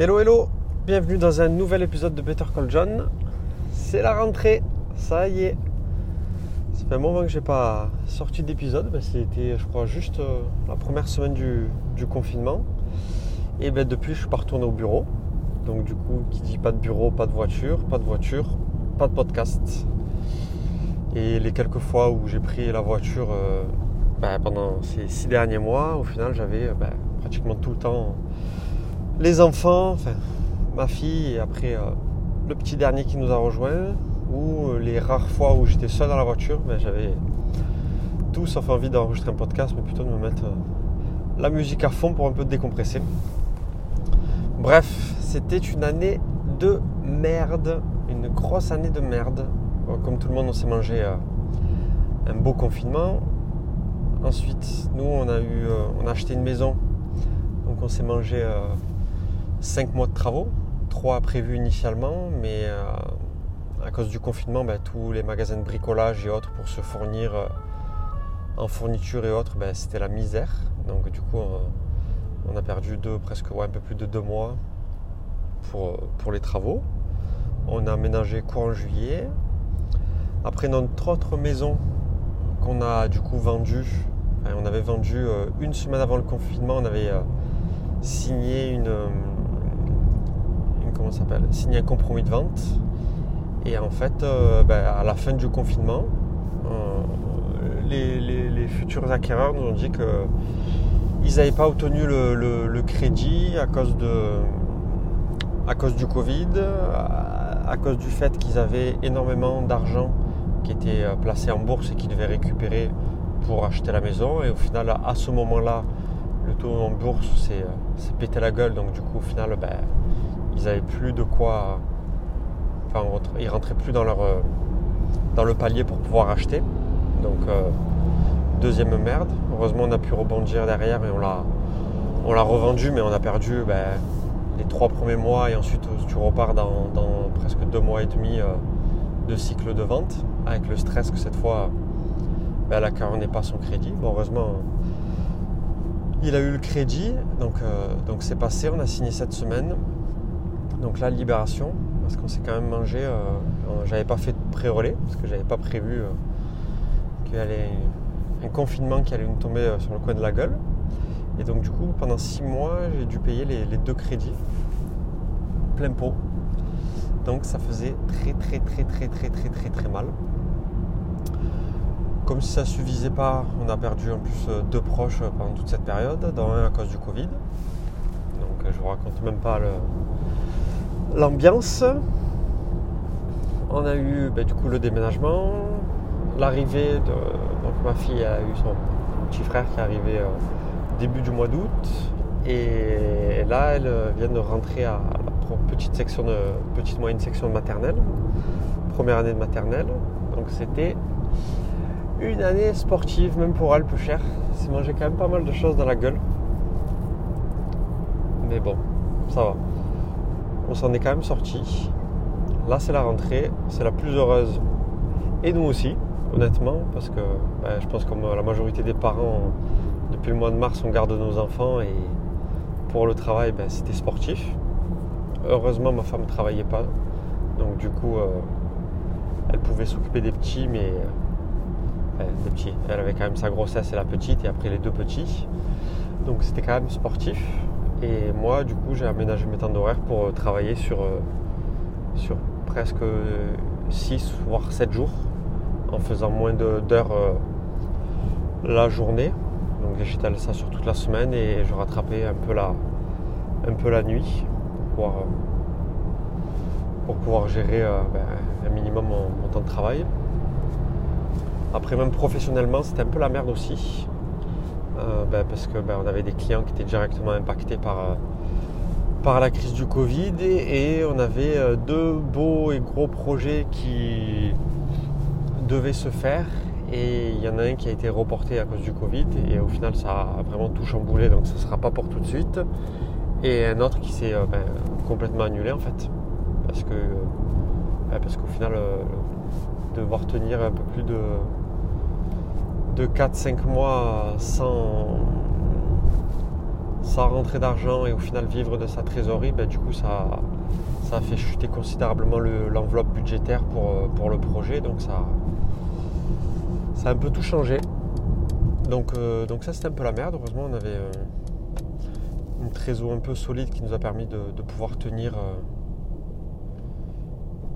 Hello hello, bienvenue dans un nouvel épisode de Better Call John. C'est la rentrée, ça y est. Ça fait un moment que j'ai pas sorti d'épisode, ben, c'était je crois juste euh, la première semaine du, confinement. Et ben depuis je suis pas retourné au bureau. Donc du coup qui dit pas de bureau, pas de voiture, pas de voiture, pas de podcast. Et les quelques fois où j'ai pris la voiture euh, ben, pendant ces six derniers mois, au final j'avais ben, pratiquement tout le temps les enfants, enfin ma fille et après euh, le petit dernier qui nous a rejoint ou euh, les rares fois où j'étais seul dans la voiture, ben, j'avais tout sauf envie d'enregistrer un podcast, mais plutôt de me mettre euh, la musique à fond pour un peu décompresser. Bref, c'était une année de merde, une grosse année de merde. Comme tout le monde, on s'est mangé un beau confinement. Ensuite, nous, on a on a acheté une maison, donc on s'est mangé 5 mois de travaux, 3 prévus initialement, mais euh, à cause du confinement, ben, tous les magasins de bricolage et autres pour se fournir euh, en fourniture et autres, ben, c'était la misère. Donc du coup, on, a perdu deux, presque un peu plus de 2 mois pour, pour les travaux. On a aménagé courant juillet. Après notre autre maison qu'on a du coup vendue, on avait vendu euh, une semaine avant le confinement, on avait signé une, comment s'appelle, signé un compromis de vente. Et en fait, euh, ben, à la fin du confinement, euh, les, futurs acquéreurs nous ont dit qu'ils n'avaient pas obtenu le, crédit à cause, de, à cause du Covid, à, cause du fait qu'ils avaient énormément d'argent qui était euh, placé en bourse et qu'ils devaient récupérer pour acheter la maison. Et au final, à ce moment-là, le taux en bourse s'est pété la gueule. Donc du coup, au final, ben, ils n'avaient plus de quoi. Enfin, ils rentraient plus dans, leur, euh, dans le palier pour pouvoir acheter. Donc, euh, deuxième merde. Heureusement, on a pu rebondir derrière et on l'a, on l'a revendu, mais on a perdu ben, les trois premiers mois et ensuite tu repars dans, presque deux mois et demi euh, de cycle de vente avec le stress que cette fois ben, elle n'est pas son crédit. Heureusement, il a eu le crédit, donc, donc c'est passé, on a signé cette semaine. Donc là, libération, parce qu'on s'est quand même mangé. Euh, j'avais pas fait de pré-relais, parce que j'avais pas prévu euh, qu'il y allait un confinement qui allait nous tomber euh, sur le coin de la gueule. Et donc, du coup, pendant six mois, j'ai dû payer les, deux crédits, plein pot. Donc, ça faisait très, très, très, très, très, très, très, très mal. Comme si ça ne suffisait pas, on a perdu en plus deux proches pendant toute cette période, dont un à cause du Covid. Donc, je vous raconte même pas le l'ambiance. On a eu ben, du coup le déménagement, l'arrivée de. Donc ma fille a eu son petit frère qui est arrivé euh, début du mois d'août. Et là, elle euh, vient de rentrer à la petite section de petite moyenne section de maternelle, première année de maternelle. Donc c'était une année sportive, même pour elle, peu cher. C'est mangé quand même pas mal de choses dans la gueule. Mais bon, ça va on s'en est quand même sorti. Là, c'est la rentrée, c'est la plus heureuse. Et nous aussi, honnêtement, parce que ben, je pense que la majorité des parents, depuis le mois de mars, on garde nos enfants et pour le travail, ben, c'était sportif. Heureusement, ma femme ne travaillait pas. Donc, du coup, euh, elle pouvait s'occuper des petits, mais euh, petits. Elle avait quand même sa grossesse et la petite, et après les deux petits. Donc, c'était quand même sportif. Et moi, du coup, j'ai aménagé mes temps d'horaire pour euh, travailler sur, euh, sur presque 6 voire 7 jours en faisant moins d'heures euh, la journée. Donc j'étalais ça sur toute la semaine et je rattrapais un peu la, un peu la nuit pour pouvoir, pour pouvoir gérer ben, un minimum mon, temps de travail. Après même professionnellement c'était un peu la merde aussi. Euh, ben, parce que ben, on avait des clients qui étaient directement impactés par, euh, par la crise du Covid et, on avait euh, deux beaux et gros projets qui devaient se faire. Et il y en a un qui a été reporté à cause du Covid et au final ça a vraiment tout chamboulé donc ce ne sera pas pour tout de suite. Et un autre qui s'est ben, complètement annulé en fait. Parce que parce qu'au final devoir tenir un peu plus de de 4-5 mois sans, sans rentrer d'argent et au final vivre de sa trésorerie, ben, du coup ça, a fait chuter considérablement l'enveloppe budgétaire pour, euh, pour, le projet. Donc ça, ça a un peu tout changé. Donc, euh, ça c'était un peu la merde. Heureusement on avait euh, une trésor un peu solide qui nous a permis de, pouvoir tenir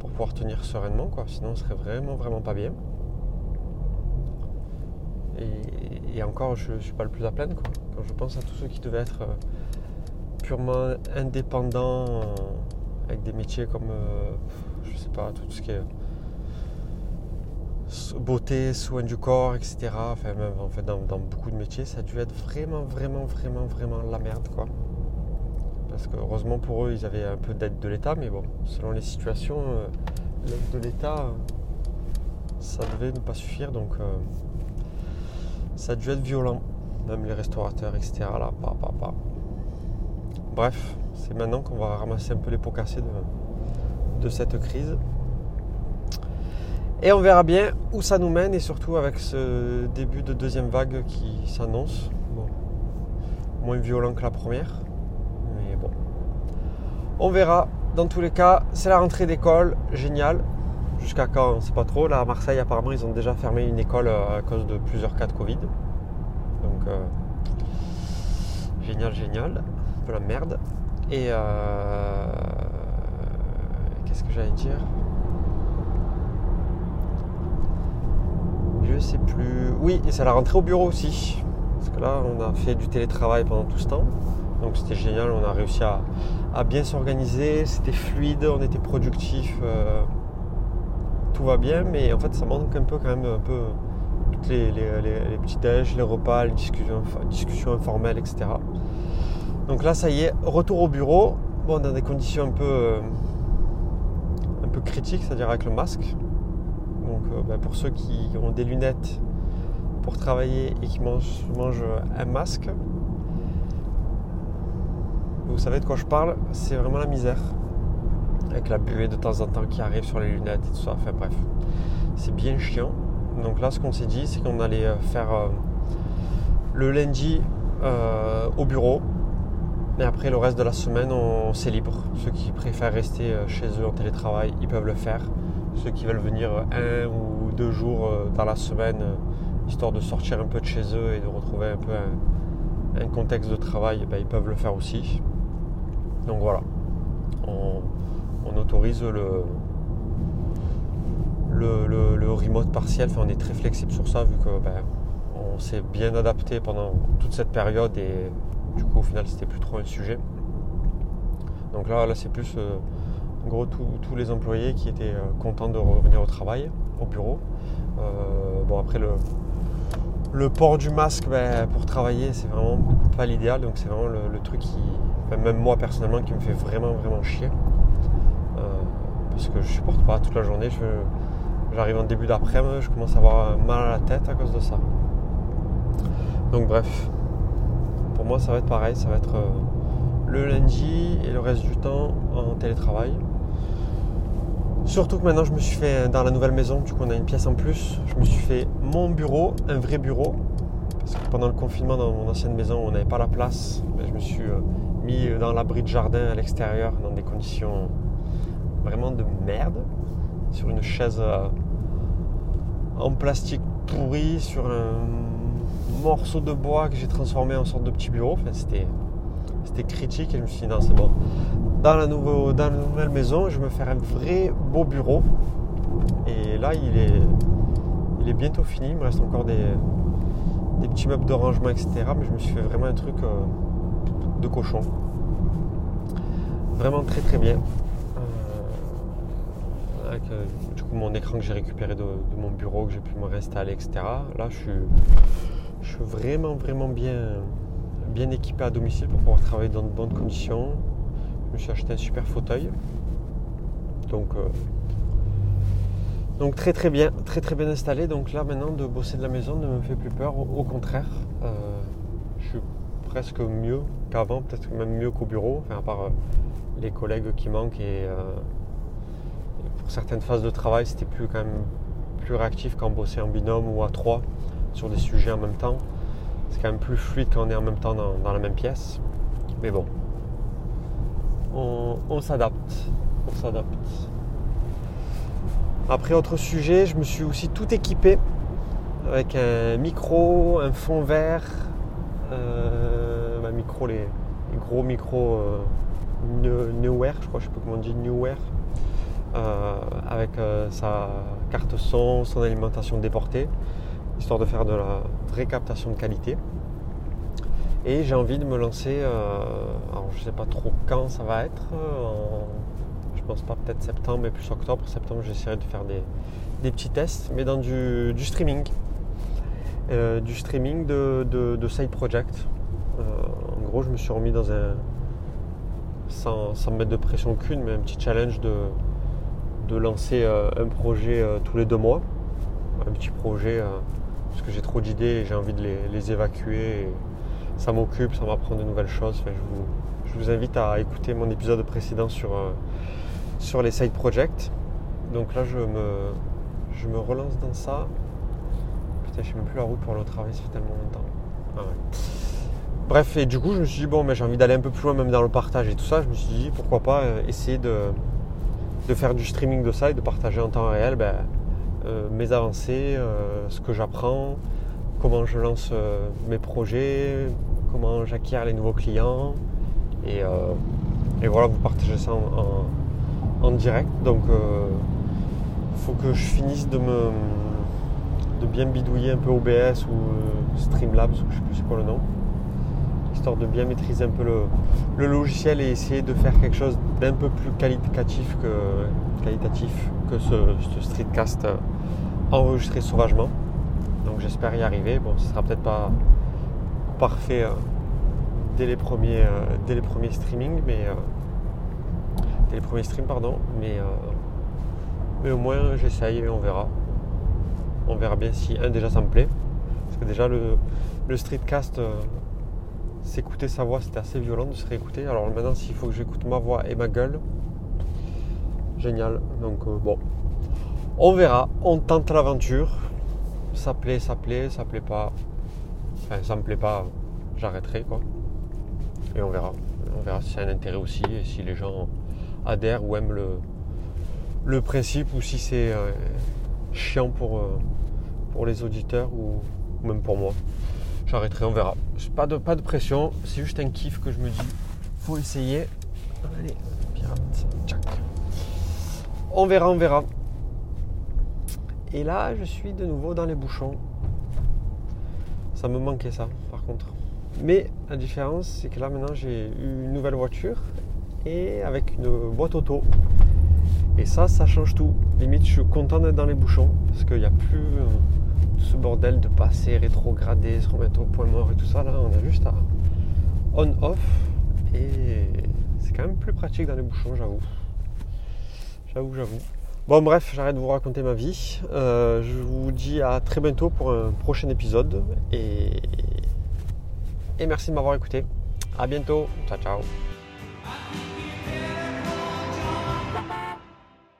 pouvoir tenir sereinement quoi. Sinon on serait vraiment vraiment pas bien. Et, encore je ne suis pas le plus à plaindre Quand je pense à tous ceux qui devaient être purement indépendants avec des métiers comme, euh, je sais pas, tout ce qui est beauté, soins du corps, etc. Enfin, même, en fait, dans, beaucoup de métiers, ça a dû être vraiment, vraiment, vraiment, vraiment la merde, quoi. Parce que heureusement pour eux, ils avaient un peu d'aide de l'État, mais bon, selon les situations, euh, l'aide de l'État, ça devait ne pas suffire, donc euh, ça a dû être violent, même les restaurateurs, etc. Là. Bref, c'est maintenant qu'on va ramasser un peu les pots cassés de, cette crise. Et on verra bien où ça nous mène et surtout avec ce début de deuxième vague qui s'annonce. moins violent que la première. Mais bon. On verra. Dans tous les cas, c'est la rentrée d'école. Génial. Jusqu'à quand On ne sait pas trop. Là à Marseille, apparemment, ils ont déjà fermé une école euh, à cause de plusieurs cas de Covid. Donc, euh, génial, génial. Un peu la merde. Et euh, qu'est-ce que j'allais dire? Je sais plus. Oui, et c'est la rentrée au bureau aussi. Parce que là, on a fait du télétravail pendant tout ce temps. Donc c'était génial, on a réussi à, bien s'organiser, c'était fluide, on était productif, euh, tout va bien, mais en fait ça manque un peu quand même un peu toutes les, petits déj, les repas, les discussions, informelles, etc. Donc là, ça y est, retour au bureau. Bon, dans des conditions un peu, euh, un peu critiques, c'est-à-dire avec le masque. Donc euh, ben, pour ceux qui ont des lunettes pour travailler et qui mangent, un masque, vous savez de quoi je parle, c'est vraiment la misère. Avec la buée de temps en temps qui arrive sur les lunettes et tout ça. Enfin bref, c'est bien chiant. Donc là, ce qu'on s'est dit, c'est qu'on allait euh, faire le lundi au bureau et après, le reste de la semaine, on, c'est libre. Ceux qui préfèrent rester euh, chez eux en télétravail, ils peuvent le faire. Ceux qui veulent venir un ou deux jours euh, dans la semaine, euh, histoire de sortir un peu de chez eux et de retrouver un peu un, contexte de travail, ben, ils peuvent le faire aussi. Donc voilà, autorise le, remote partiel. Enfin, on est très flexible sur ça vu que ben, on s'est bien adapté pendant toute cette période et du coup, au final, c'était plus trop un sujet. Donc là, là c'est plus euh, en gros tous les employés qui étaient euh, contents de revenir au travail, au bureau. Euh, bon, après, le, port du masque ben, pour travailler, c'est vraiment pas l'idéal. Donc, c'est vraiment le, truc qui, même moi personnellement, qui me fait vraiment, vraiment chier. Parce que je supporte pas toute la journée. J'arrive en début d'après-midi, je commence à avoir mal à la tête à cause de ça. Donc, bref, pour moi, ça va être pareil. Ça va être euh, le lundi et le reste du temps en télétravail. Surtout que maintenant, je me suis fait dans la nouvelle maison, du coup, on a une pièce en plus. Je me suis fait mon bureau, un vrai bureau. Parce que pendant le confinement, dans mon ancienne maison, on n'avait pas la place. je me suis euh, mis dans l'abri de jardin à l'extérieur, dans des conditions vraiment de merde. Sur une chaise euh, en plastique pourri, sur un morceau de bois que j'ai transformé en sorte de petit bureau. Enfin, c'était, c'était critique et je me suis dit non, c'est bon. Dans la, nouveau, dans la nouvelle maison, je me faire un vrai beau bureau. Et là, il est, il est bientôt fini. Il me reste encore des, des petits meubles de rangement, etc. Mais je me suis fait vraiment un truc euh, de cochon. Vraiment très très bien. Euh, du coup mon écran que j'ai récupéré de, mon bureau, que j'ai pu me réinstaller, etc. Là, je suis je suis vraiment, vraiment bien, bien équipé à domicile pour pouvoir travailler dans de bonnes conditions. Je me suis acheté un super fauteuil. Donc, euh, donc très très bien, très très bien installé. Donc là maintenant de bosser de la maison ne me fait plus peur. Au, contraire, euh, je suis presque mieux qu'avant, peut-être même mieux qu'au bureau, à part les collègues qui manquent et, certaines phases de travail c'était plus quand même plus réactif quand on en binôme ou à trois sur des sujets en même temps. C'est quand même plus fluide quand on est en même temps dans, la même pièce. Mais bon, on, s'adapte. On s'adapte. Après, autre sujet, je me suis aussi tout équipé avec un micro, un fond vert, euh, un micro, les, gros micros euh, Newware, je crois, je sais pas comment on dit, Newware, avec sa carte son, son alimentation déportée, histoire de faire de la vraie captation de qualité. Et j'ai envie de me lancer, euh, alors je ne sais pas trop quand ça va être, euh, je pense pas peut-être septembre, mais plus octobre, septembre j'essaierai de faire des, petits tests, mais dans du, streaming. Euh, du streaming de, side project. en gros je me suis remis dans un, sans, sans mettre de pression qu'une, mais un petit challenge de, de lancer un projet tous les deux mois. Un petit projet, parce que j'ai trop d'idées et j'ai envie de les, évacuer ça m'occupe, ça m'apprend de nouvelles choses. je, vous, invite à écouter mon épisode précédent sur, euh, sur les side projects. Donc là, je me, je me relance dans ça. Putain, je sais même plus la route pour au travail, ça fait tellement longtemps. Ah Bref, et du coup, je me suis dit, bon, mais j'ai envie d'aller un peu plus loin, même dans le partage et tout ça. Je me suis dit, pourquoi pas euh, essayer de, de faire du streaming de ça et de partager en temps réel ben, euh, mes avancées, ce que j'apprends, comment je lance mes projets, comment j'acquiers les nouveaux clients. Et, euh, voilà, vous partagez ça en, direct. Donc il euh, faut que je finisse de me de bien bidouiller un peu OBS ou euh, Streamlabs, ou je sais plus c'est quoi le nom. Histoire de bien maîtriser un peu le, logiciel et essayer de faire quelque chose d'un peu plus qualitatif que, qualitatif que ce, streetcast enregistré sauvagement. Donc j'espère y arriver. Bon, ce sera peut-être pas parfait euh, dès, les premiers, euh, dès les premiers streamings, mais euh, dès les premiers streams, pardon, mais, mais au moins j'essaye et on verra. On verra bien si un déjà ça me plaît. Parce que déjà le, le streetcast, s'écouter sa voix, c'était assez violent de se réécouter. Alors maintenant s'il faut que j'écoute ma voix et ma gueule, génial. Donc bon, on verra, on tente l'aventure. Ça plaît, ça plaît, ça plaît pas, Enfin, ça me plaît pas, j'arrêterai quoi. Et on verra. On verra si c'est un intérêt aussi et si les gens adhèrent ou aiment le, le principe ou si c'est euh, chiant pour, euh, pour les auditeurs ou, même pour moi. J'arrêterai, on verra. Pas de, pas de pression, c'est juste un kiff que je me dis. Faut essayer. Allez, pirate, tchac. On verra, on verra. Et là, je suis de nouveau dans les bouchons. Ça me manquait ça, par contre. Mais la différence, c'est que là maintenant j'ai eu une nouvelle voiture et avec une boîte auto. Et ça, ça change tout. Limite, je suis content d'être dans les bouchons parce qu'il n'y a plus euh, ce bordel de passer, rétrograder, se remettre au point mort et tout ça. Là, on a juste à on-off et c'est quand même plus pratique dans les bouchons, j'avoue. J'avoue, j'avoue. Bon bref, j'arrête de vous raconter ma vie. Euh, je vous dis à très bientôt pour un prochain épisode et, et merci de m'avoir écouté. À bientôt. Ciao ciao.